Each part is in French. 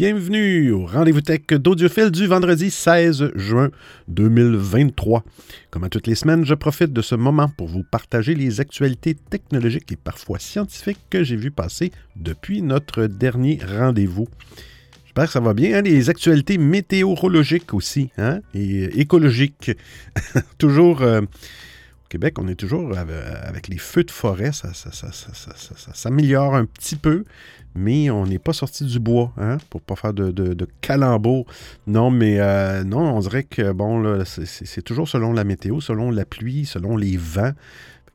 Bienvenue au rendez-vous tech d'Audiophile du vendredi 16 juin 2023. Comme à toutes les semaines, je profite de ce moment pour vous partager les actualités technologiques et parfois scientifiques que j'ai vues passer depuis notre dernier rendez-vous. J'espère que ça va bien. Hein, les actualités météorologiques aussi hein, et écologiques. Toujours. Euh, au Québec, on est toujours avec les feux de forêt, ça, s'améliore un petit peu, mais on n'est pas sorti du bois, hein, pour pas faire de, de. Non, mais euh, non, on dirait que bon, c'est toujours selon la météo, selon la pluie, selon les vents.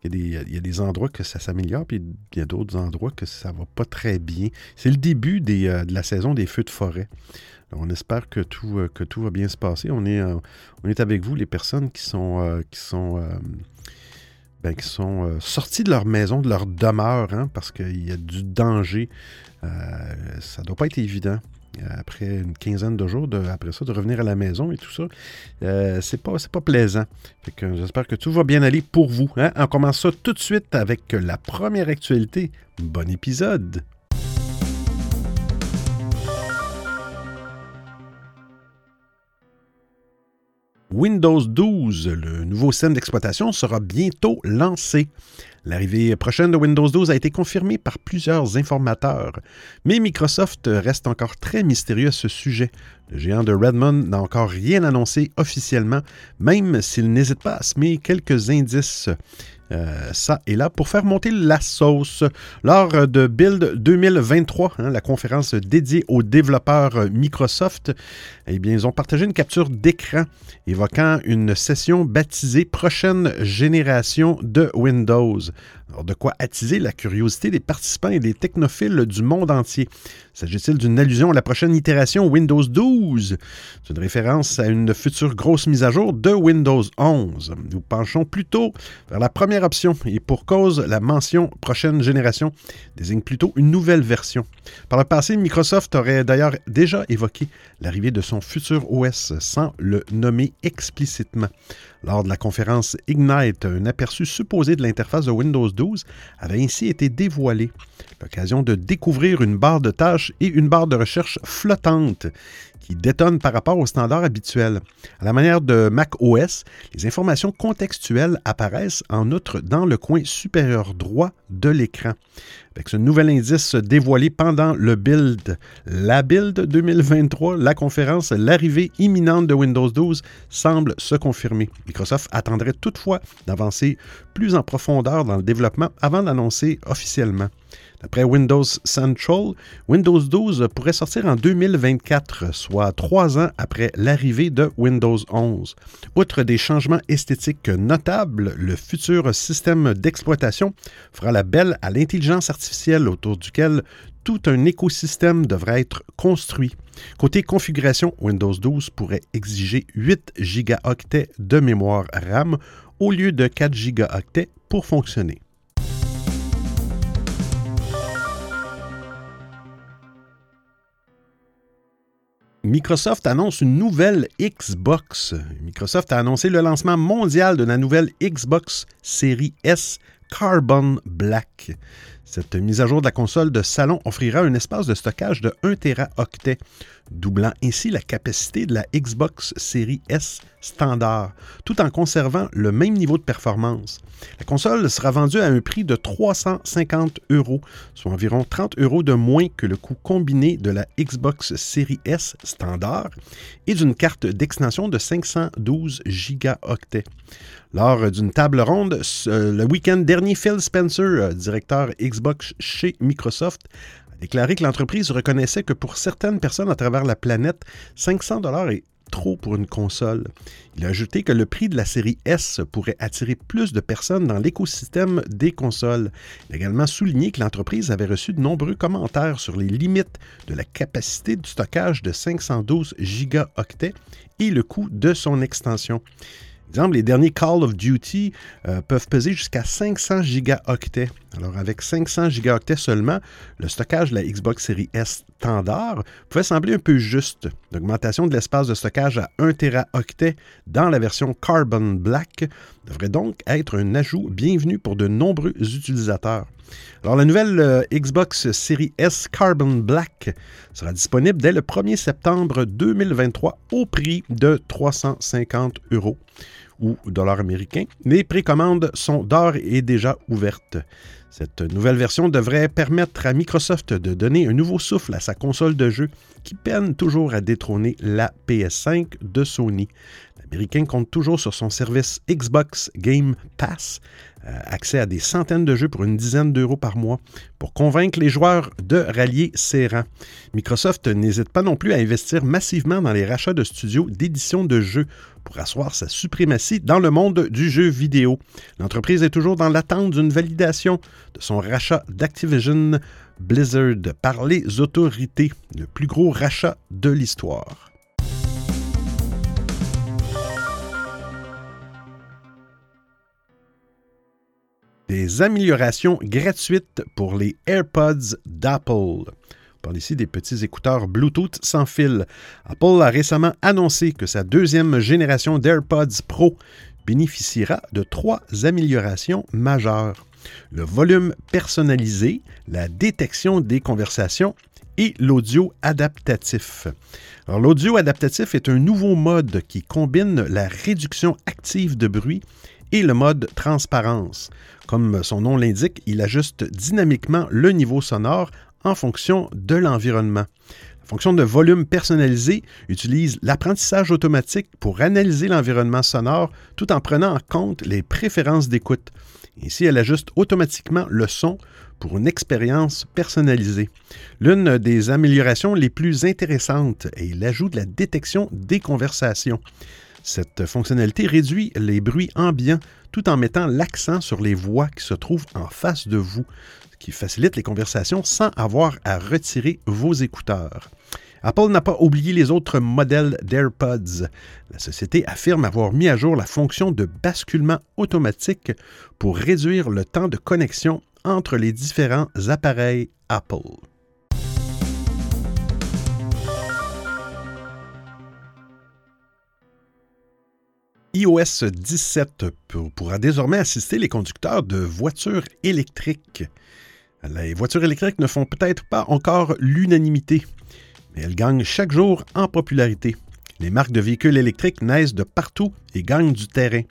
Il y, a des, endroits que ça s'améliore, puis il y a d'autres endroits que ça va pas très bien. C'est le début euh, de la saison des feux de forêt. on espère que tout, euh, que tout va bien se passer. On est, on est avec vous, les personnes qui sont ben, qui sont euh, sortis de leur maison, de leur demeure, hein, parce qu'il y a du danger. Euh, ça ne doit pas être évident. Euh, après une quinzaine de jours, après ça, de revenir à la maison et tout ça, c'est pas, pas plaisant. j'espère que tout va bien aller pour vous. Hein. On commence ça tout de suite avec la première actualité. Bon épisode! Windows 12, le nouveau système d'exploitation, sera bientôt lancé. L'arrivée prochaine de Windows 12 a été confirmée par plusieurs informateurs, mais Microsoft reste encore très mystérieux à ce sujet. Le géant de Redmond n'a encore rien annoncé officiellement, même s'il n'hésite pas à semer quelques indices. Euh, ça est là pour faire monter la sauce. Lors de Build 2023, hein, la conférence dédiée aux développeurs Microsoft, eh bien, ils ont partagé une capture d'écran évoquant une session baptisée Prochaine génération de Windows. Alors, de quoi attiser la curiosité des participants et des technophiles du monde entier. S'agit-il d'une allusion à la prochaine itération Windows 12? C'est une référence à une future grosse mise à jour de Windows 11. Nous penchons plutôt vers la première option et pour cause, la mention prochaine génération désigne plutôt une nouvelle version. Par le passé, Microsoft aurait d'ailleurs déjà évoqué l'arrivée de son futur OS sans le nommer explicitement. Lors de la conférence Ignite, un aperçu supposé de l'interface de Windows 12 avait ainsi été dévoilé. L'occasion de découvrir une barre de tâches et une barre de recherche flottante qui détonne par rapport aux standards habituels. À la manière de Mac OS, les informations contextuelles apparaissent en outre dans le coin supérieur droit de l'écran. Avec ce nouvel indice dévoilé pendant le build, la build 2023, la conférence, l'arrivée imminente de Windows 12 semble se confirmer. Microsoft attendrait toutefois d'avancer plus en profondeur dans le développement avant d'annoncer officiellement. Après Windows Central, Windows 12 pourrait sortir en 2024, soit trois ans après l'arrivée de Windows 11. Outre des changements esthétiques notables, le futur système d'exploitation fera la belle à l'intelligence artificielle autour duquel tout un écosystème devrait être construit. Côté configuration, Windows 12 pourrait exiger 8 gigaoctets de mémoire RAM au lieu de 4 gigaoctets pour fonctionner. Microsoft annonce une nouvelle Xbox. Microsoft a annoncé le lancement mondial de la nouvelle Xbox Series S Carbon Black. Cette mise à jour de la console de salon offrira un espace de stockage de 1 Teraoctet, doublant ainsi la capacité de la Xbox Series S standard, tout en conservant le même niveau de performance. La console sera vendue à un prix de 350 euros, soit environ 30 euros de moins que le coût combiné de la Xbox Series S standard et d'une carte d'extension de 512 gigaoctets. Lors d'une table ronde le week-end dernier, Phil Spencer, euh, directeur Xbox chez Microsoft, déclaré que l'entreprise reconnaissait que pour certaines personnes à travers la planète, 500 dollars est trop pour une console. Il a ajouté que le prix de la série S pourrait attirer plus de personnes dans l'écosystème des consoles. Il a également souligné que l'entreprise avait reçu de nombreux commentaires sur les limites de la capacité de stockage de 512 gigaoctets et le coût de son extension exemple, les derniers Call of Duty euh, peuvent peser jusqu'à 500 gigaoctets. Alors, avec 500 gigaoctets seulement, le stockage de la Xbox Series S standard pouvait sembler un peu juste. L'augmentation de l'espace de stockage à 1 Teraoctet dans la version Carbon Black devrait donc être un ajout bienvenu pour de nombreux utilisateurs. Alors, la nouvelle euh, Xbox Series S Carbon Black sera disponible dès le 1er septembre 2023 au prix de 350 euros ou dollars américains. Les précommandes sont d'ores et déjà ouvertes. Cette nouvelle version devrait permettre à Microsoft de donner un nouveau souffle à sa console de jeu qui peine toujours à détrôner la PS5 de Sony. L'Américain compte toujours sur son service Xbox Game Pass accès à des centaines de jeux pour une dizaine d'euros par mois pour convaincre les joueurs de rallier ses rangs. Microsoft n'hésite pas non plus à investir massivement dans les rachats de studios d'édition de jeux pour asseoir sa suprématie dans le monde du jeu vidéo. L'entreprise est toujours dans l'attente d'une validation de son rachat d'Activision Blizzard par les autorités, le plus gros rachat de l'histoire. Des améliorations gratuites pour les AirPods d'Apple. On parle ici des petits écouteurs Bluetooth sans fil. Apple a récemment annoncé que sa deuxième génération d'AirPods Pro bénéficiera de trois améliorations majeures. Le volume personnalisé, la détection des conversations et l'audio adaptatif. l'audio adaptatif est un nouveau mode qui combine la réduction active de bruit et le mode transparence. Comme son nom l'indique, il ajuste dynamiquement le niveau sonore en fonction de l'environnement. La fonction de volume personnalisé utilise l'apprentissage automatique pour analyser l'environnement sonore tout en prenant en compte les préférences d'écoute. Ainsi, elle ajuste automatiquement le son pour une expérience personnalisée. L'une des améliorations les plus intéressantes est l'ajout de la détection des conversations. Cette fonctionnalité réduit les bruits ambiants tout en mettant l'accent sur les voix qui se trouvent en face de vous, ce qui facilite les conversations sans avoir à retirer vos écouteurs. Apple n'a pas oublié les autres modèles d'AirPods. La société affirme avoir mis à jour la fonction de basculement automatique pour réduire le temps de connexion entre les différents appareils Apple. iOS 17 pourra désormais assister les conducteurs de voitures électriques. Les voitures électriques ne font peut-être pas encore l'unanimité, mais elles gagnent chaque jour en popularité. Les marques de véhicules électriques naissent de partout et gagnent du terrain.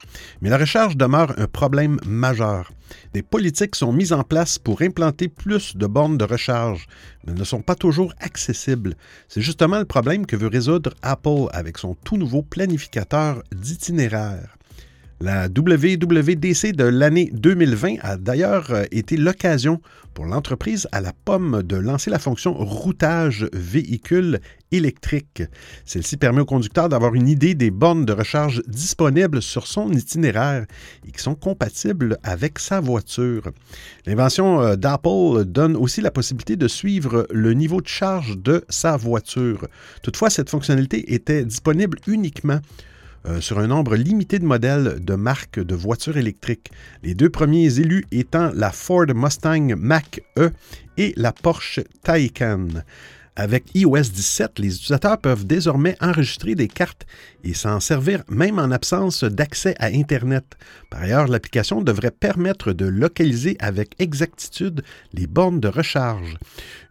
Mais la recharge demeure un problème majeur. Des politiques sont mises en place pour implanter plus de bornes de recharge, mais ne sont pas toujours accessibles. C'est justement le problème que veut résoudre Apple avec son tout nouveau planificateur d'itinéraire. La WWDC de l'année 2020 a d'ailleurs euh, été l'occasion pour l'entreprise à la pomme de lancer la fonction routage véhicule électrique. Celle-ci permet au conducteur d'avoir une idée des bornes de recharge disponibles sur son itinéraire et qui sont compatibles avec sa voiture. L'invention euh, d'Apple donne aussi la possibilité de suivre le niveau de charge de sa voiture. Toutefois, cette fonctionnalité était disponible uniquement euh, sur un nombre limité de modèles de marques de voitures électriques. Les deux premiers élus étant la Ford Mustang Mach-E et la Porsche Taycan. Avec iOS 17, les utilisateurs peuvent désormais enregistrer des cartes et s'en servir même en absence d'accès à Internet. Par ailleurs, l'application devrait permettre de localiser avec exactitude les bornes de recharge.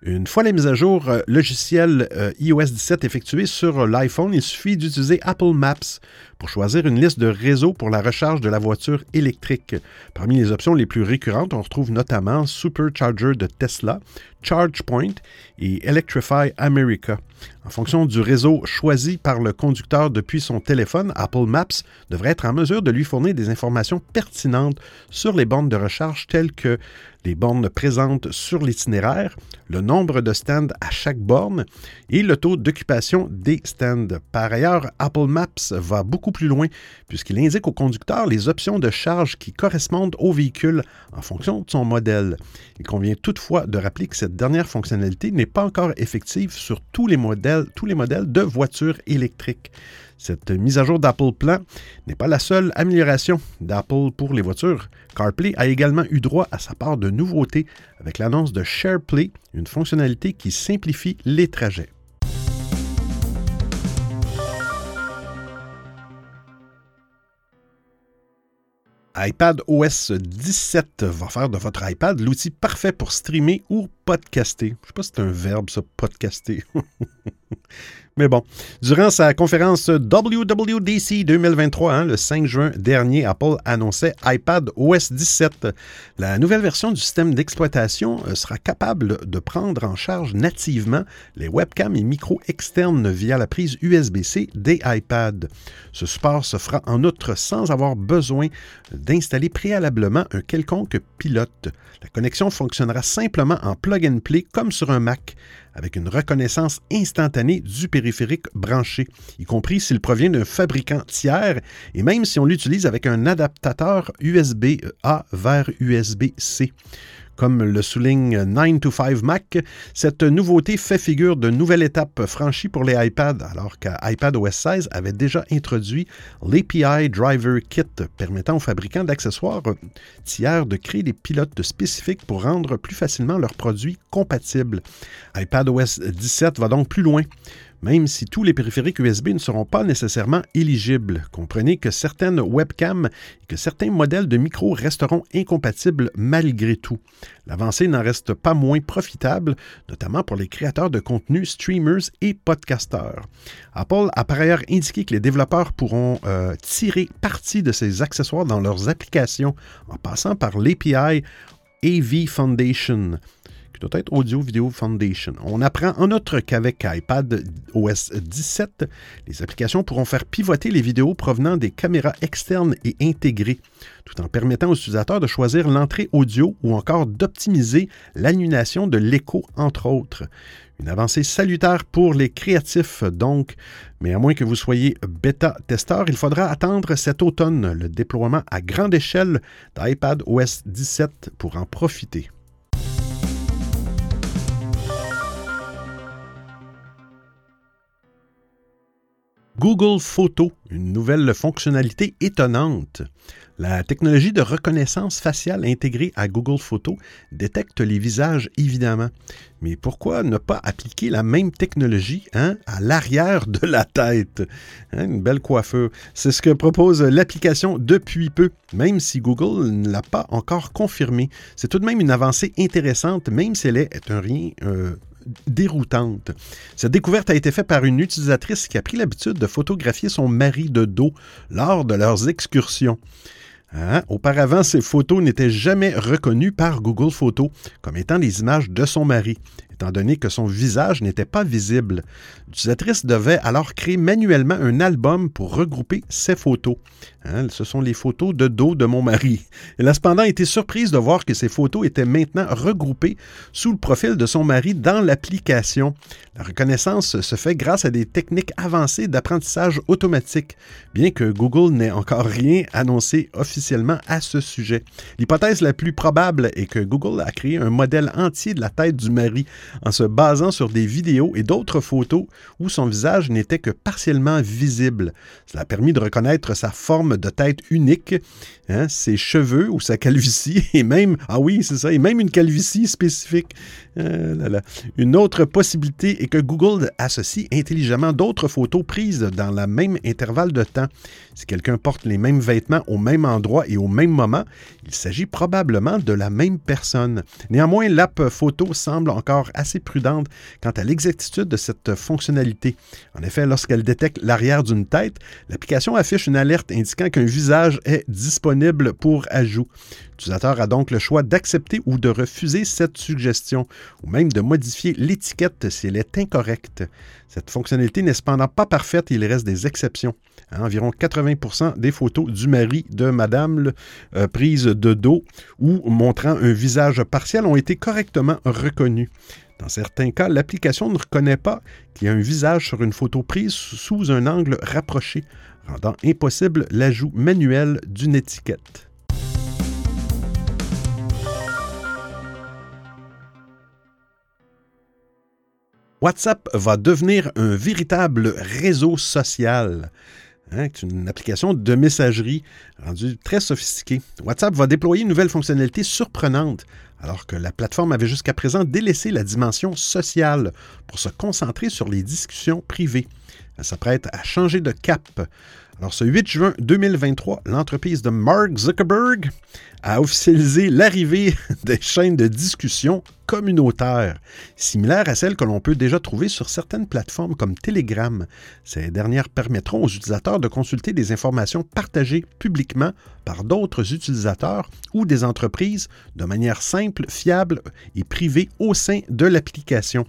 Une fois la mise à jour euh, logicielle euh, iOS 17 effectuée sur l'iPhone, il suffit d'utiliser Apple Maps pour choisir une liste de réseaux pour la recharge de la voiture électrique. Parmi les options les plus récurrentes, on retrouve notamment Supercharger de Tesla, ChargePoint et Electrify America. En fonction du réseau choisi par le conducteur depuis son téléphone, Apple Maps devrait être en mesure de lui fournir des informations pertinentes sur les bornes de recharge telles que les bornes présentes sur l'itinéraire, le nombre de stands à chaque borne et le taux d'occupation des stands. Par ailleurs, Apple Maps va beaucoup plus loin puisqu'il indique au conducteur les options de charge qui correspondent au véhicule en fonction de son modèle. Il convient toutefois de rappeler que cette dernière fonctionnalité n'est pas encore effective sur tous les modèles, tous les modèles de voitures électriques. Cette mise à jour d'Apple Plan n'est pas la seule amélioration d'Apple pour les voitures. CarPlay a également eu droit à sa part de nouveautés avec l'annonce de SharePlay, une fonctionnalité qui simplifie les trajets. iPad OS 17 va faire de votre iPad l'outil parfait pour streamer ou podcaster. Je ne sais pas si c'est un verbe, ça, podcaster. Mais bon, durant sa conférence WWDC 2023, hein, le 5 juin dernier, Apple annonçait iPad OS 17. La nouvelle version du système d'exploitation euh, sera capable de prendre en charge nativement les webcams et micros externes via la prise USB-C des iPads. Ce support se fera en outre sans avoir besoin d'installer préalablement un quelconque pilote. La connexion fonctionnera simplement en plug and play comme sur un Mac avec une reconnaissance instantanée du périphérique branché, y compris s'il provient d'un fabricant tiers et même si on l'utilise avec un adaptateur USB-A vers USB-C. Comme le souligne 9 to 5 Mac, cette nouveauté fait figure de nouvelle étape franchie pour les iPads, alors qu'iPadOS 16 avait déjà introduit l'API Driver Kit, permettant aux fabricants d'accessoires tiers de créer des pilotes spécifiques pour rendre plus facilement leurs produits compatibles. iPadOS 17 va donc plus loin même si tous les périphériques USB ne seront pas nécessairement éligibles. Comprenez que certaines webcams et que certains modèles de micros resteront incompatibles malgré tout. L'avancée n'en reste pas moins profitable, notamment pour les créateurs de contenu, streamers et podcasteurs. Apple a par ailleurs indiqué que les développeurs pourront euh, tirer parti de ces accessoires dans leurs applications en passant par l'API AV Foundation doit être Audio Video Foundation. On apprend en outre qu'avec iPad OS 17, les applications pourront faire pivoter les vidéos provenant des caméras externes et intégrées, tout en permettant aux utilisateurs de choisir l'entrée audio ou encore d'optimiser l'annulation de l'écho, entre autres. Une avancée salutaire pour les créatifs, donc, mais à moins que vous soyez bêta-testeur, il faudra attendre cet automne le déploiement à grande échelle d'iPad OS 17 pour en profiter. Google Photo, une nouvelle fonctionnalité étonnante. La technologie de reconnaissance faciale intégrée à Google Photo détecte les visages évidemment. Mais pourquoi ne pas appliquer la même technologie hein, à l'arrière de la tête? Hein, une belle coiffure. C'est ce que propose l'application depuis peu, même si Google ne l'a pas encore confirmé. C'est tout de même une avancée intéressante, même si elle est un rien euh, déroutante. Cette découverte a été faite par une utilisatrice qui a pris l'habitude de photographier son mari de dos lors de leurs excursions. Hein? Auparavant, ces photos n'étaient jamais reconnues par Google Photos comme étant les images de son mari étant donné que son visage n'était pas visible. L'utilisatrice devait alors créer manuellement un album pour regrouper ses photos. Hein, ce sont les photos de dos de mon mari. Elle a cependant été surprise de voir que ces photos étaient maintenant regroupées sous le profil de son mari dans l'application. La reconnaissance se fait grâce à des techniques avancées d'apprentissage automatique, bien que Google n'ait encore rien annoncé officiellement à ce sujet. L'hypothèse la plus probable est que Google a créé un modèle entier de la tête du mari en se basant sur des vidéos et d'autres photos où son visage n'était que partiellement visible. Cela a permis de reconnaître sa forme de tête unique, hein, ses cheveux ou sa calvitie, et même, ah oui, c'est ça, et même une calvitie spécifique. Euh, une autre possibilité est que Google associe intelligemment d'autres photos prises dans le même intervalle de temps. Si quelqu'un porte les mêmes vêtements au même endroit et au même moment, il s'agit probablement de la même personne. Néanmoins, l'app photo semble encore assez prudente quant à l'exactitude de cette fonctionnalité. En effet, lorsqu'elle détecte l'arrière d'une tête, l'application affiche une alerte indiquant qu'un visage est disponible pour ajout. L'utilisateur a donc le choix d'accepter ou de refuser cette suggestion, ou même de modifier l'étiquette si elle est incorrecte. Cette fonctionnalité n'est cependant pas parfaite et il reste des exceptions. environ 80% des photos du mari de madame euh, prises de dos ou montrant un visage partiel ont été correctement reconnues. Dans certains cas, l'application ne reconnaît pas qu'il y a un visage sur une photo prise sous un angle rapproché, rendant impossible l'ajout manuel d'une étiquette. WhatsApp va devenir un véritable réseau social. Hein, une application de messagerie rendue très sophistiquée. WhatsApp va déployer une nouvelle fonctionnalité surprenante, alors que la plateforme avait jusqu'à présent délaissé la dimension sociale pour se concentrer sur les discussions privées. Elle s'apprête à changer de cap. Alors, ce 8 juin 2023, l'entreprise de Mark Zuckerberg a officialisé l'arrivée des chaînes de discussion communautaires, similaires à celles que l'on peut déjà trouver sur certaines plateformes comme Telegram. Ces dernières permettront aux utilisateurs de consulter des informations partagées publiquement par d'autres utilisateurs ou des entreprises de manière simple, fiable et privée au sein de l'application.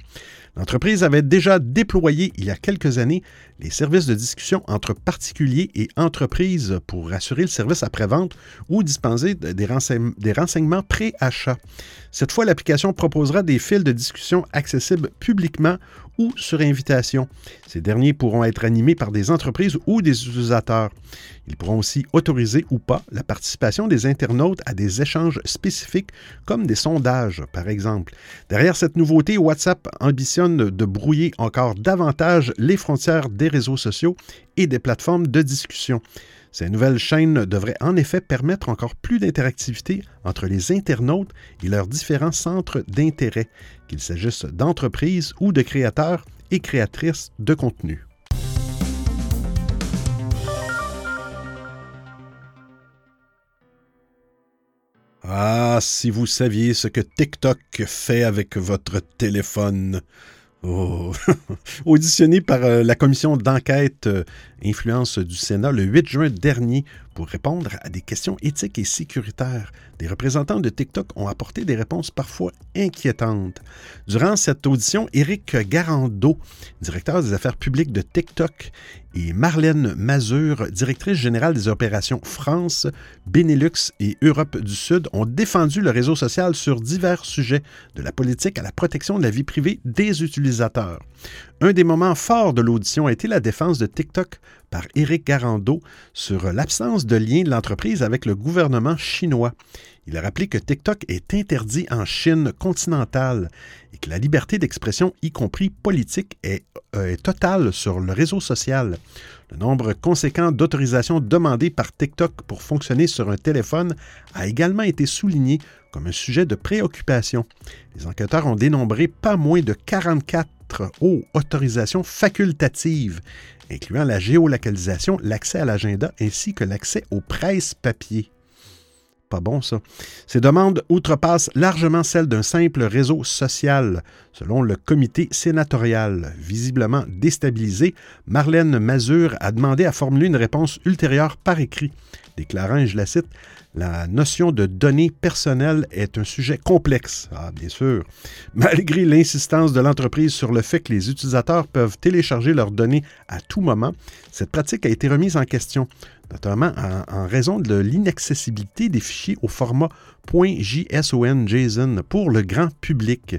L'entreprise avait déjà déployé il y a quelques années les services de discussion entre particuliers et entreprises pour assurer le service après-vente ou dispenser des, renseignements pré-achat. Cette fois, l'application proposera des fils de discussion accessibles publiquement ou sur invitation. Ces derniers pourront être animés par des entreprises ou des utilisateurs. Ils pourront aussi autoriser ou pas la participation des internautes à des échanges spécifiques comme des sondages, par exemple. Derrière cette nouveauté, WhatsApp ambitionne de brouiller encore davantage les frontières des réseaux sociaux et des plateformes de discussion. Ces nouvelles chaînes devraient en effet permettre encore plus d'interactivité entre les internautes et leurs différents centres d'intérêt, qu'il s'agisse d'entreprises ou de créateurs et créatrices de contenu. Ah, si vous saviez ce que TikTok fait avec votre téléphone. Oh. Auditionné par euh, la commission d'enquête euh, influence du Sénat le 8 juin dernier pour répondre à des questions éthiques et sécuritaires, des représentants de TikTok ont apporté des réponses parfois inquiétantes. Durant cette audition, Éric Garando, directeur des affaires publiques de TikTok, et Marlène Mazur, directrice générale des opérations France, Benelux et Europe du Sud, ont défendu le réseau social sur divers sujets, de la politique à la protection de la vie privée des utilisateurs. Un des moments forts de l'audition a été la défense de TikTok par Éric Garando sur l'absence de lien de l'entreprise avec le gouvernement chinois. Il a rappelé que TikTok est interdit en Chine continentale et que la liberté d'expression, y compris politique, est, euh, est, totale sur le réseau social. Le nombre conséquent d'autorisations demandées par TikTok pour fonctionner sur un téléphone a également été souligné comme un sujet de préoccupation. Les enquêteurs ont dénombré pas moins de 44 autorisations facultatives incluant la géolocalisation, l'accès à l'agenda ainsi que l'accès aux presses papier. Pas bon, ça. Ces demandes outrepassent largement celles d'un simple réseau social. Selon le comité sénatorial, visiblement déstabilisé, Marlène Mazur a demandé à formuler une réponse ultérieure par écrit, déclarant, je la cite, la notion de données personnelles est un sujet complexe, ah, bien sûr. Malgré l'insistance de l'entreprise sur le fait que les utilisateurs peuvent télécharger leurs données à tout moment, cette pratique a été remise en question, notamment en, raison de l'inaccessibilité des fichiers au format JSON pour le grand public.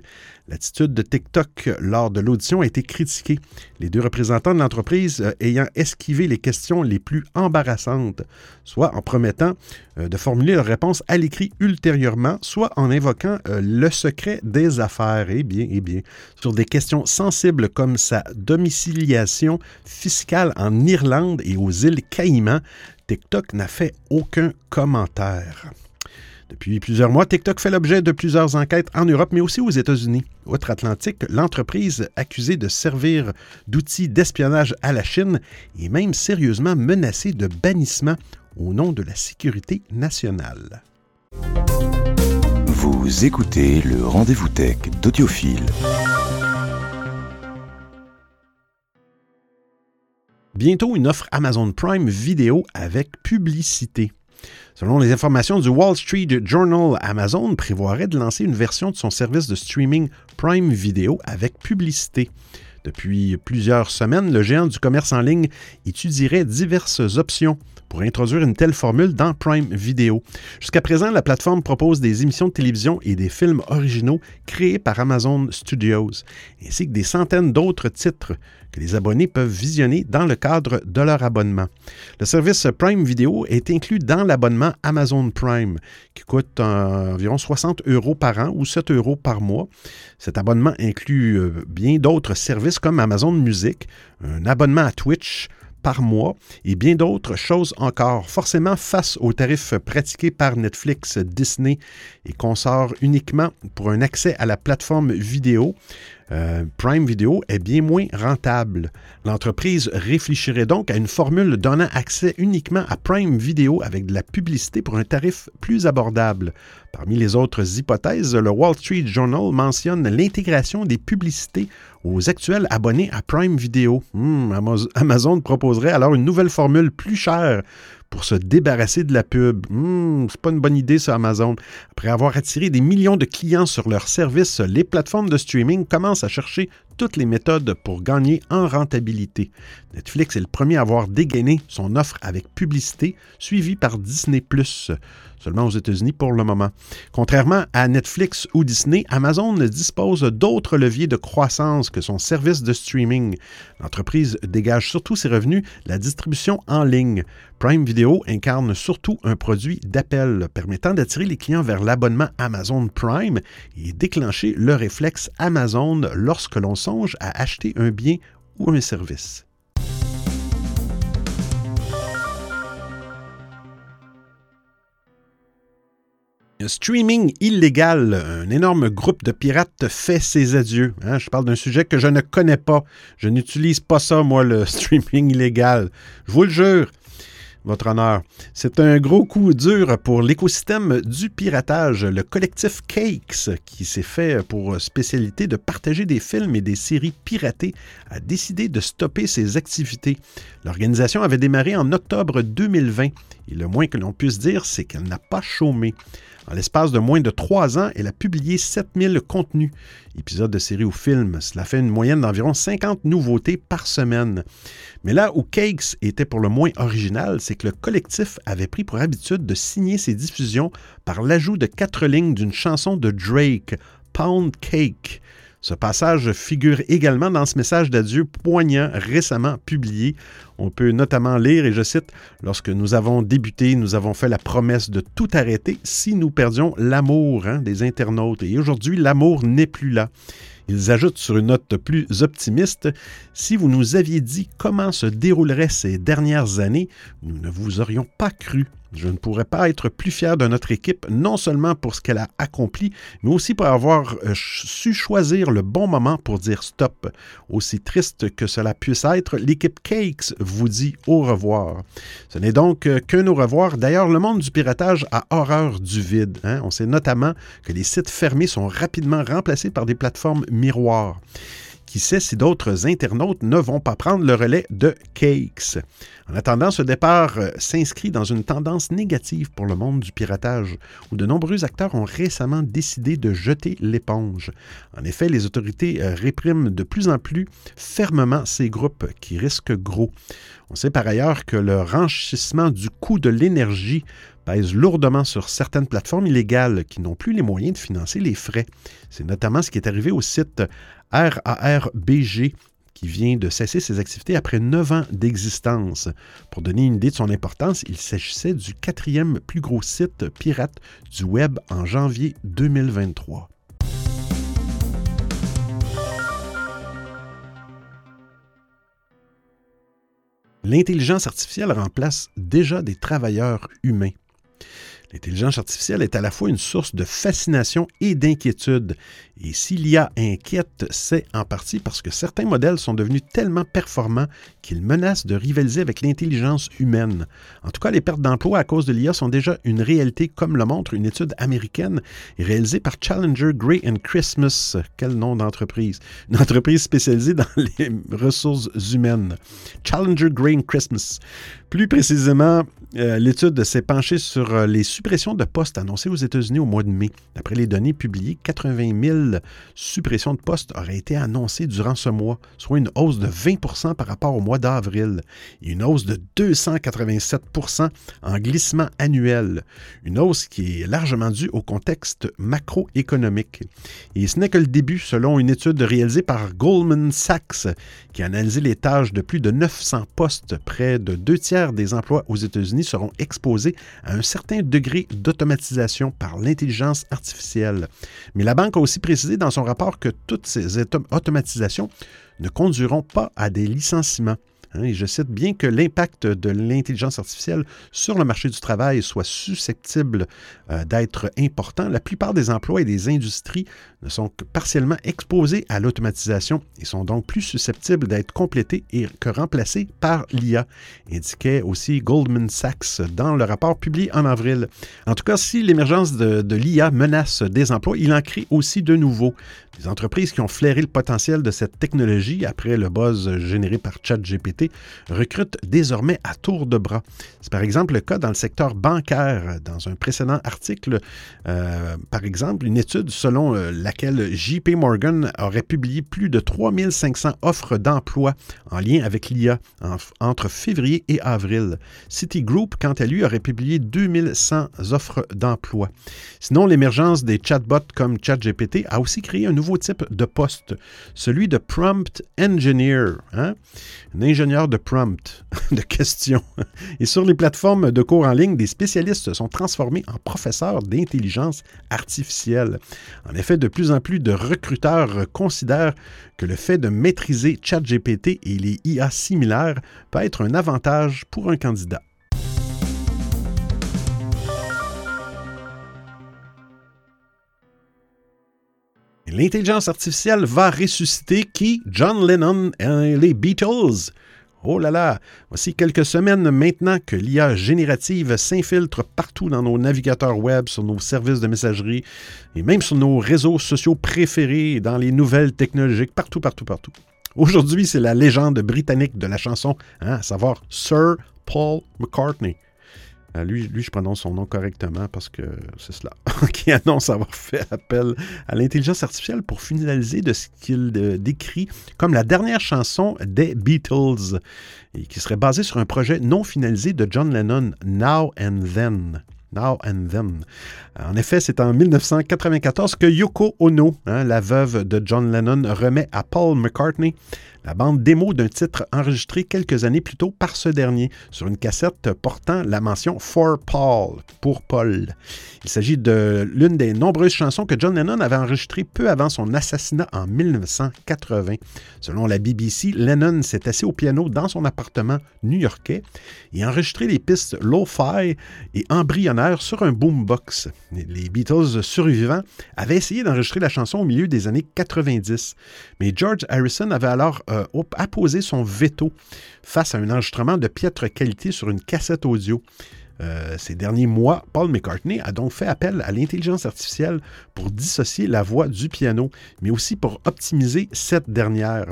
L'attitude de TikTok lors de l'audition a été critiquée, les deux représentants de l'entreprise euh, ayant esquivé les questions les plus embarrassantes, soit en promettant euh, de formuler leur réponse à l'écrit ultérieurement, soit en invoquant euh, le secret des affaires. Eh bien, eh bien, sur des questions sensibles comme sa domiciliation fiscale en Irlande et aux îles Caïmans, TikTok n'a fait aucun commentaire. Depuis plusieurs mois, TikTok fait l'objet de plusieurs enquêtes en Europe, mais aussi aux États-Unis. Outre-Atlantique, l'entreprise accusée de servir d'outil d'espionnage à la Chine est même sérieusement menacée de bannissement au nom de la sécurité nationale. Vous écoutez le rendez-vous tech d'Audiophile. Bientôt une offre Amazon Prime vidéo avec publicité. Selon les informations du Wall Street Journal, Amazon prévoirait de lancer une version de son service de streaming Prime Video avec publicité. Depuis plusieurs semaines, le géant du commerce en ligne étudierait diverses options pour introduire une telle formule dans Prime Video. Jusqu'à présent, la plateforme propose des émissions de télévision et des films originaux créés par Amazon Studios, ainsi que des centaines d'autres titres que les abonnés peuvent visionner dans le cadre de leur abonnement. Le service Prime Video est inclus dans l'abonnement Amazon Prime, qui coûte environ 60 euros par an ou 7 euros par mois. Cet abonnement inclut euh, bien d'autres services comme Amazon Music, un abonnement à Twitch, par mois et bien d'autres choses encore. Forcément, face aux tarifs pratiqués par Netflix, Disney et consorts uniquement pour un accès à la plateforme vidéo, euh, Prime Video est bien moins rentable. L'entreprise réfléchirait donc à une formule donnant accès uniquement à Prime Video avec de la publicité pour un tarif plus abordable. Parmi les autres hypothèses, le Wall Street Journal mentionne l'intégration des publicités aux actuels abonnés à Prime Video. Hmm, Amazon proposerait alors une nouvelle formule plus chère pour se débarrasser de la pub. Hmm, c'est pas une bonne idée, ça, Amazon. Après avoir attiré des millions de clients sur leur service, les plateformes de streaming commencent à chercher toutes les méthodes pour gagner en rentabilité. Netflix est le premier à avoir dégainé son offre avec publicité, suivi par Disney ⁇ seulement aux États-Unis pour le moment. Contrairement à Netflix ou Disney, Amazon dispose d'autres leviers de croissance que son service de streaming. L'entreprise dégage surtout ses revenus la distribution en ligne. Prime Video incarne surtout un produit d'appel permettant d'attirer les clients vers l'abonnement Amazon Prime et déclencher le réflexe Amazon lorsque l'on songe à acheter un bien ou un service. Streaming illégal, un énorme groupe de pirates fait ses adieux. Hein. je parle d'un sujet que je ne connais pas. Je n'utilise pas ça, moi, le streaming illégal. Je vous le jure votre honneur. C'est un gros coup dur pour l'écosystème du piratage. Le collectif Cakes, qui s'est fait pour spécialité de partager des films et des séries piratées, a décidé de stopper ses activités. L'organisation avait démarré en octobre 2020 et le moins que l'on puisse dire, c'est qu'elle n'a pas chômé. En l'espace de moins de trois ans, elle a publié 7000 contenus, épisodes de séries ou films. Cela fait une moyenne d'environ 50 nouveautés par semaine. Mais là où Cakes était pour le moins original, c'est que le collectif avait pris pour habitude de signer ses diffusions par l'ajout de quatre lignes d'une chanson de Drake, Pound Cake. Ce passage figure également dans ce message d'adieu poignant récemment publié. On peut notamment lire, et je cite, Lorsque nous avons débuté, nous avons fait la promesse de tout arrêter si nous perdions l'amour hein, des internautes. Et aujourd'hui, l'amour n'est plus là. Ils ajoutent sur une note plus optimiste, Si vous nous aviez dit comment se dérouleraient ces dernières années, nous ne vous aurions pas cru. Je ne pourrais pas être plus fier de notre équipe, non seulement pour ce qu'elle a accompli, mais aussi pour avoir euh, su choisir le bon moment pour dire stop. Aussi triste que cela puisse être, l'équipe Cakes vous dit au revoir. Ce n'est donc euh, qu'un au revoir. D'ailleurs, le monde du piratage a horreur du vide. Hein. On sait notamment que les sites fermés sont rapidement remplacés par des plateformes miroirs. Qui sait si d'autres internautes ne vont pas prendre le relais de Cakes. En attendant, ce départ euh, s'inscrit dans une tendance négative pour le monde du piratage, où de nombreux acteurs ont récemment décidé de jeter l'éponge. En effet, les autorités euh, répriment de plus en plus fermement ces groupes qui risquent gros. On sait par ailleurs que le renchissement du coût de l'énergie pèse lourdement sur certaines plateformes illégales qui n'ont plus les moyens de financer les frais. C'est notamment ce qui est arrivé au site RARBG qui vient de cesser ses activités après neuf ans d'existence. Pour donner une idée de son importance, il s'agissait du quatrième plus gros site pirate du web en janvier 2023. L'intelligence artificielle remplace déjà des travailleurs humains. L'intelligence artificielle est à la fois une source de fascination et d'inquiétude. Et s'il y a inquiète, c'est en partie parce que certains modèles sont devenus tellement performants qu'ils menacent de rivaliser avec l'intelligence humaine. En tout cas, les pertes d'emplois à cause de l'IA sont déjà une réalité, comme le montre une étude américaine réalisée par Challenger Gray and Christmas. Quel nom d'entreprise? Une entreprise spécialisée dans les ressources humaines. Challenger Gray and Christmas. Plus précisément, euh, l'étude s'est penchée sur euh, les suppressions de postes annoncées aux États-Unis au mois de mai. D'après les données publiées, 80 000 suppressions de postes auraient été annoncées durant ce mois, soit une hausse de 20% par rapport au mois d'avril et une hausse de 287% en glissement annuel. Une hausse qui est largement due au contexte macroéconomique. Et ce n'est que le début, selon une étude réalisée par Goldman Sachs, qui a analysé les tâches de plus de 900 postes. Près de deux tiers des emplois aux États-Unis seront exposés à un certain degré d'automatisation par l'intelligence artificielle. Mais la banque a aussi précisé dans son rapport que toutes ces automatisations ne conduiront pas à des licenciements. Hein, et je cite, bien que l'impact de l'intelligence artificielle sur le marché du travail soit susceptible euh, d'être important, la plupart des emplois et des industries ne sont que partiellement exposés à l'automatisation et sont donc plus susceptibles d'être complétés et que remplacés par l'IA, indiquait aussi Goldman Sachs dans le rapport publié en avril. En tout cas, si l'émergence de, de l'IA menace des emplois, il en crée aussi de nouveaux. Les entreprises qui ont flairé le potentiel de cette technologie après le buzz généré par ChatGPT recrutent désormais à tour de bras. C'est par exemple le cas dans le secteur bancaire. Dans un précédent article, euh, par exemple, une étude selon euh, laquelle JP Morgan aurait publié plus de 3500 offres d'emploi en lien avec l'IA entre février et avril. Citigroup, quant à lui, aurait publié 2100 offres d'emploi. Sinon, l'émergence des chatbots comme ChatGPT a aussi créé un nouveau type de poste, celui de prompt engineer, hein? un ingénieur de prompt, de questions. Et sur les plateformes de cours en ligne, des spécialistes se sont transformés en professeurs d'intelligence artificielle. En effet, de plus en plus de recruteurs considèrent que le fait de maîtriser ChatGPT et les IA similaires peut être un avantage pour un candidat. L'intelligence artificielle va ressusciter qui? John Lennon et les Beatles. Oh là là, voici quelques semaines maintenant que l'IA générative s'infiltre partout dans nos navigateurs web, sur nos services de messagerie et même sur nos réseaux sociaux préférés, dans les nouvelles technologiques, partout, partout, partout. Aujourd'hui, c'est la légende britannique de la chanson, hein, à savoir Sir Paul McCartney. Euh, lui, je prononce son nom correctement parce que c'est cela, qui annonce avoir fait appel à l'intelligence artificielle pour finaliser de ce qu'il euh, décrit comme la dernière chanson des Beatles, qui serait basée sur un projet non finalisé de John Lennon, Now and Then. Now and Then. En effet, c'est en 1994 que Yoko Ono, hein, la veuve de John Lennon, remet à Paul McCartney la bande démo d'un titre enregistré quelques années plus tôt par ce dernier sur une cassette portant la mention For Paul, pour Paul. Il s'agit de l'une des nombreuses chansons que John Lennon avait enregistrées peu avant son assassinat en 1980. Selon la BBC, Lennon s'est assis au piano dans son appartement new-yorkais et enregistré les pistes lo-fi et embryonnaires sur un boombox. Les Beatles survivants avaient essayé d'enregistrer la chanson au milieu des années 90, mais George Harrison avait alors euh, apposé son veto face à un enregistrement de piètre qualité sur une cassette audio. Euh, ces derniers mois, Paul McCartney a donc fait appel à l'intelligence artificielle pour dissocier la voix du piano, mais aussi pour optimiser cette dernière.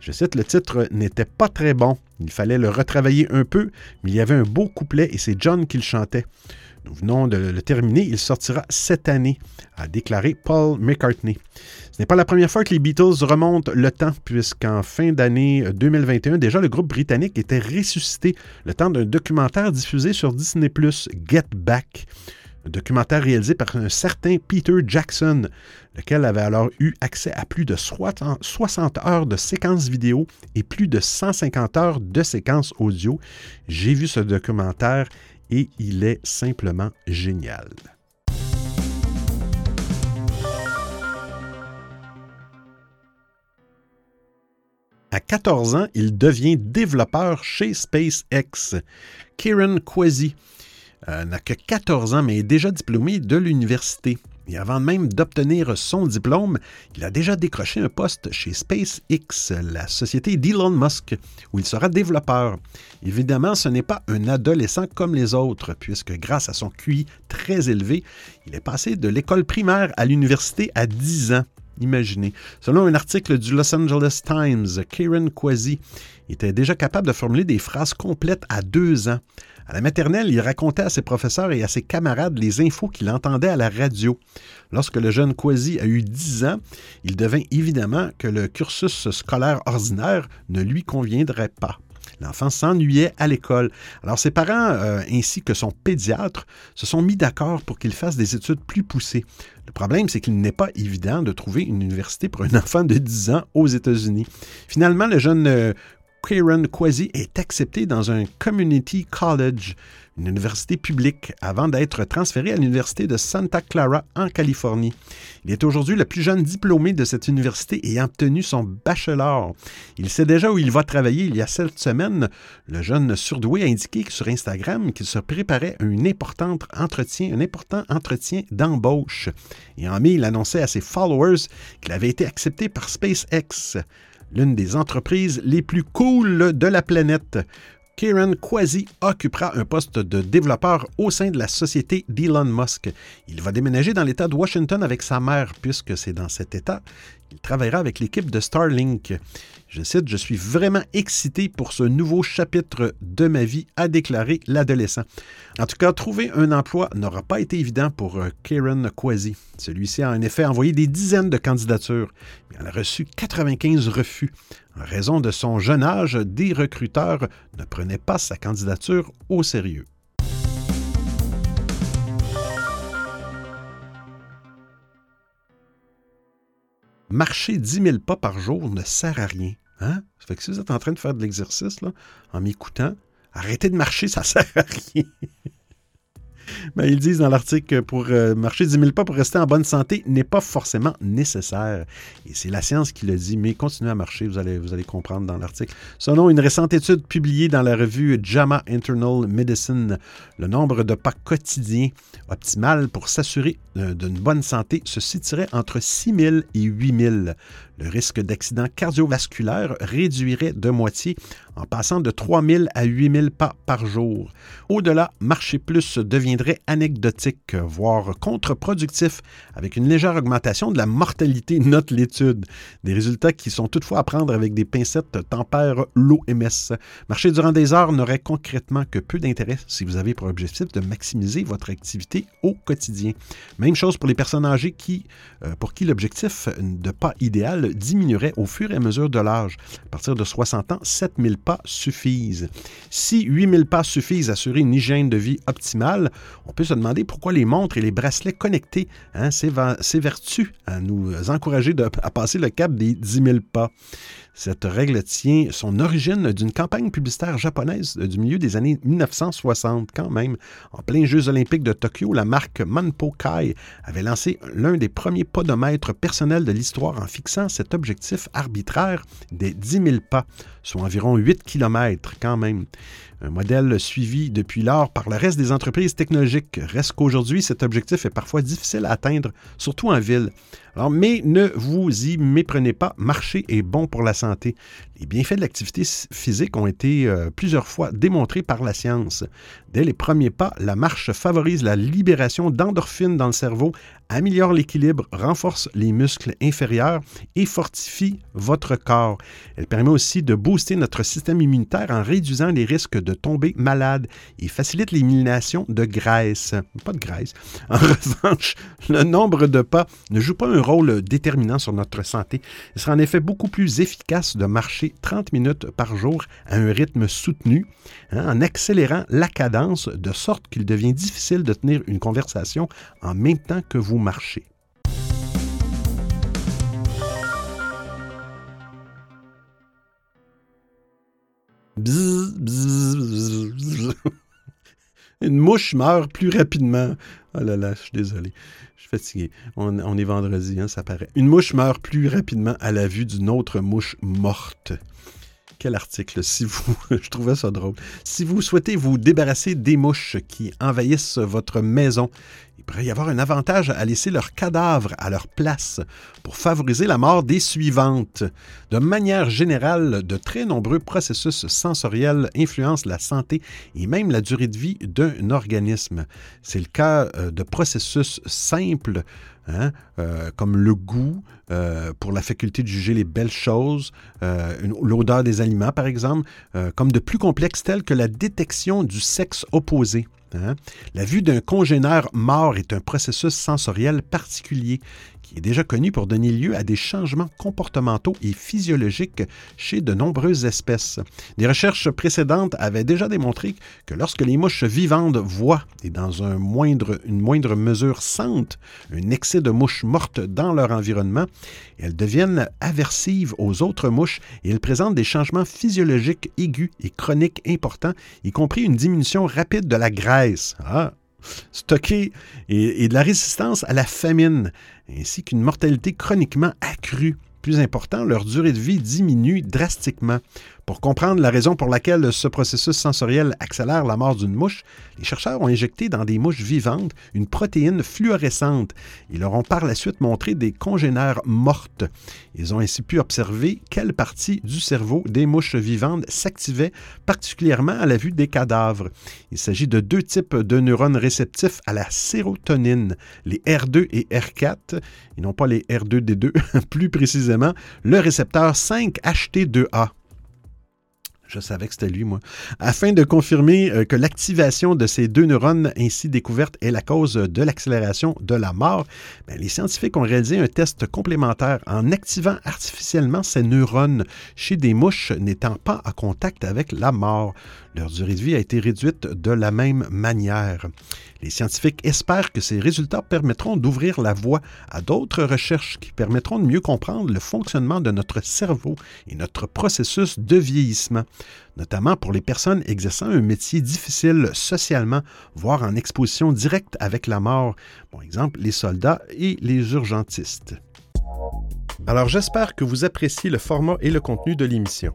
Je cite, le titre n'était pas très bon, il fallait le retravailler un peu, mais il y avait un beau couplet et c'est John qui le chantait. Nous venons de le terminer, il sortira cette année, a déclaré Paul McCartney. Ce n'est pas la première fois que les Beatles remontent le temps, puisqu'en fin d'année 2021, déjà le groupe britannique était ressuscité le temps d'un documentaire diffusé sur Disney ⁇ Get Back. Un documentaire réalisé par un certain Peter Jackson, lequel avait alors eu accès à plus de 60 heures de séquences vidéo et plus de 150 heures de séquences audio. J'ai vu ce documentaire et il est simplement génial. À 14 ans, il devient développeur chez SpaceX. Kieran Kwesi euh, n'a que 14 ans, mais est déjà diplômé de l'université. Et avant même d'obtenir son diplôme, il a déjà décroché un poste chez SpaceX, la société d'Elon Musk, où il sera développeur. Évidemment, ce n'est pas un adolescent comme les autres, puisque grâce à son QI très élevé, il est passé de l'école primaire à l'université à 10 ans. Imaginez. Selon un article du Los Angeles Times, Kieran Était déjà capable de formuler des phrases complètes à deux ans. À la maternelle, il racontait à ses professeurs et à ses camarades les infos qu'il entendait à la radio. Lorsque le jeune Kwasi a eu 10 ans, il devint évidemment que le cursus scolaire ordinaire ne lui conviendrait pas. L'enfant s'ennuyait à l'école. Alors ses parents, euh, ainsi que son pédiatre, se sont mis d'accord pour qu'il fasse des études plus poussées. Le problème, c'est qu'il n'est pas évident de trouver une université pour un enfant de 10 ans aux États-Unis. Finalement, le jeune Kieran Kwasi est accepté dans un community college, une université publique, avant d'être transféré à l'université de Santa Clara en Californie. Il est aujourd'hui le plus jeune diplômé de cette université ayant obtenu son bachelor. Il sait déjà où il va travailler. Il y a sept semaines, le jeune surdoué a indiqué sur Instagram qu'il se préparait à un important entretien d'embauche. Et en mai, il annonçait à ses followers qu'il avait été accepté par SpaceX l'une des entreprises les plus cool de la planète. Kieran Kwasi occupera un poste de développeur au sein de la société d'Elon Musk. Il va déménager dans l'État de Washington avec sa mère, puisque c'est dans cet État qu'il travaillera avec l'équipe de Starlink. Je cite, Je suis vraiment excité pour ce nouveau chapitre de ma vie, a déclaré l'adolescent. En tout cas, trouver un emploi n'aura pas été évident pour euh, Kieran Kwasi. Celui-ci a en effet envoyé des dizaines de candidatures, mais il a reçu 95 refus. En raison de son jeune âge, des recruteurs ne prenaient pas sa candidature au sérieux. Marcher 10 000 pas par jour ne sert à rien. Hein? Ça fait que si vous êtes en train de faire de l'exercice en m'écoutant, arrêtez de marcher, ça sert à rien. Ben, ils disent dans l'article que pour euh, marcher 10 000 pas pour rester en bonne santé n'est pas forcément nécessaire. Et c'est la science qui le dit, mais continuez à marcher, vous allez, vous allez comprendre dans l'article. Selon une récente étude publiée dans la revue JAMA Internal Medicine, le nombre de pas quotidiens optimal pour s'assurer euh, d'une bonne santé se situerait entre 6 000 et 8 000. Le risque d'accident cardiovasculaire réduirait de moitié en passant de 3 000 à 8 000 pas par jour. Au-delà, marcher plus deviendrait anecdotique, voire contre-productif, avec une légère augmentation de la mortalité, note l'étude. Des résultats qui sont toutefois à prendre avec des pincettes tempèrent l'OMS. Marcher durant des heures n'aurait concrètement que peu d'intérêt si vous avez pour objectif de maximiser votre activité au quotidien. Même chose pour les personnes âgées euh, pour qui l'objectif de pas idéal diminuerait au fur et à mesure de l'âge. À partir de 60 ans, 7000 pas suffisent. Si 8000 pas suffisent à assurer une hygiène de vie optimale, on peut se demander pourquoi les montres et les bracelets connectés hein, s'évertuent à nous encourager à passer le cap des 10 000 pas. Cette règle tient son origine d'une campagne publicitaire japonaise du milieu des années 1960 quand même. En plein Jeux olympiques de Tokyo, la marque Manpo Kai avait lancé l'un des premiers podomètres personnels de l'histoire en fixant cet objectif arbitraire des 10 000 pas, soit environ 8 km quand même. Un modèle suivi depuis lors par le reste des entreprises technologiques. Reste qu'aujourd'hui, cet objectif est parfois difficile à atteindre, surtout en ville. Mais ne vous y méprenez pas, marcher est bon pour la santé. Les bienfaits de l'activité physique ont été euh, plusieurs fois démontrés par la science. Dès les premiers pas, la marche favorise la libération d'endorphines dans le cerveau, améliore l'équilibre, renforce les muscles inférieurs et fortifie votre corps. Elle permet aussi de booster notre système immunitaire en réduisant les risques de tomber malade et facilite l'élimination de graisse. Pas de graisse. En revanche, le nombre de pas ne joue pas rôle déterminant sur notre santé. Il sera en effet beaucoup plus efficace de marcher 30 minutes par jour à un rythme soutenu, hein, en accélérant la cadence de sorte qu'il devient difficile de tenir une conversation en même temps que vous marchez. Une mouche meurt plus rapidement. Oh là là, je suis désolé. Je suis fatigué. On, est vendredi, hein, ça paraît. Une mouche meurt plus rapidement à la vue d'une autre mouche morte. Quel article, si vous, je trouvais ça drôle. Si vous souhaitez vous débarrasser des mouches qui envahissent votre maison, pourrait y avoir un avantage à laisser leurs cadavres à leur place pour favoriser la mort des suivantes. De manière générale, de très nombreux processus sensoriels influencent la santé et même la durée de vie d'un organisme. C'est le cas euh, de processus simples Hein, euh, comme le goût euh, pour la faculté de juger les belles choses, l'odeur des aliments par exemple, comme de plus complexes tels que la détection du sexe opposé. Hein. La vue d'un congénère mort est un processus sensoriel particulier est déjà connu pour donner lieu à des changements comportementaux et physiologiques chez de nombreuses espèces. Des recherches précédentes avaient déjà démontré que lorsque les mouches vivantes voient, et dans une moindre mesure sentent, un excès de mouches mortes dans leur environnement, elles deviennent aversives aux autres mouches et elles présentent des changements physiologiques aigus et chroniques importants, y compris une diminution rapide de la graisse. Ah, stockée et, de la résistance à la famine, ainsi qu'une mortalité chroniquement accrue. Plus important, leur durée de vie diminue drastiquement. Pour comprendre la raison pour laquelle ce processus sensoriel accélère la mort d'une mouche, les chercheurs ont injecté dans des mouches vivantes une protéine fluorescente. Ils leur ont par la suite montré des congénères mortes. Ils ont ainsi pu observer quelle partie du cerveau des mouches vivantes s'activait particulièrement à la vue des cadavres. Il s'agit de deux types de neurones réceptifs à la sérotonine, les R2 et R4, et non pas les R2D2, plus précisément le récepteur 5HT2A. Je savais que c'était lui, moi. Afin de confirmer euh, que l'activation de ces deux neurones ainsi découvertes est la cause de l'accélération de la mort, ben, les scientifiques ont réalisé un test complémentaire en activant artificiellement ces neurones chez des mouches n'étant pas en contact avec la mort. Leur durée de vie a été réduite de la même manière. Les scientifiques espèrent que ces résultats permettront d'ouvrir la voie à d'autres recherches qui permettront de mieux comprendre le fonctionnement de notre cerveau et notre processus de vieillissement, notamment pour les personnes exerçant un métier difficile socialement, voire en exposition directe avec la mort, par exemple les soldats et les urgentistes. Alors j'espère que vous appréciez le format et le contenu de l'émission.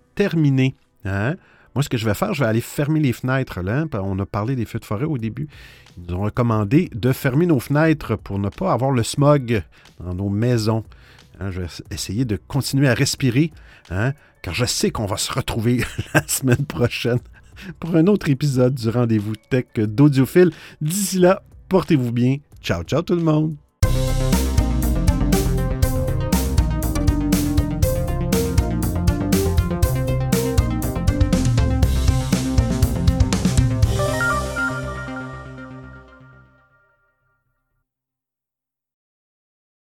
Terminé. Hein? Moi, ce que je vais faire, je vais aller fermer les fenêtres. Là. On a parlé des feux de forêt au début. Ils nous ont recommandé de fermer nos fenêtres pour ne pas avoir le smog dans nos maisons. Hein, je vais essayer de continuer à respirer, hein, car je sais qu'on va se retrouver la semaine prochaine pour un autre épisode du rendez-vous tech d'Audiophile. D'ici là, portez-vous bien. Ciao, ciao tout le monde.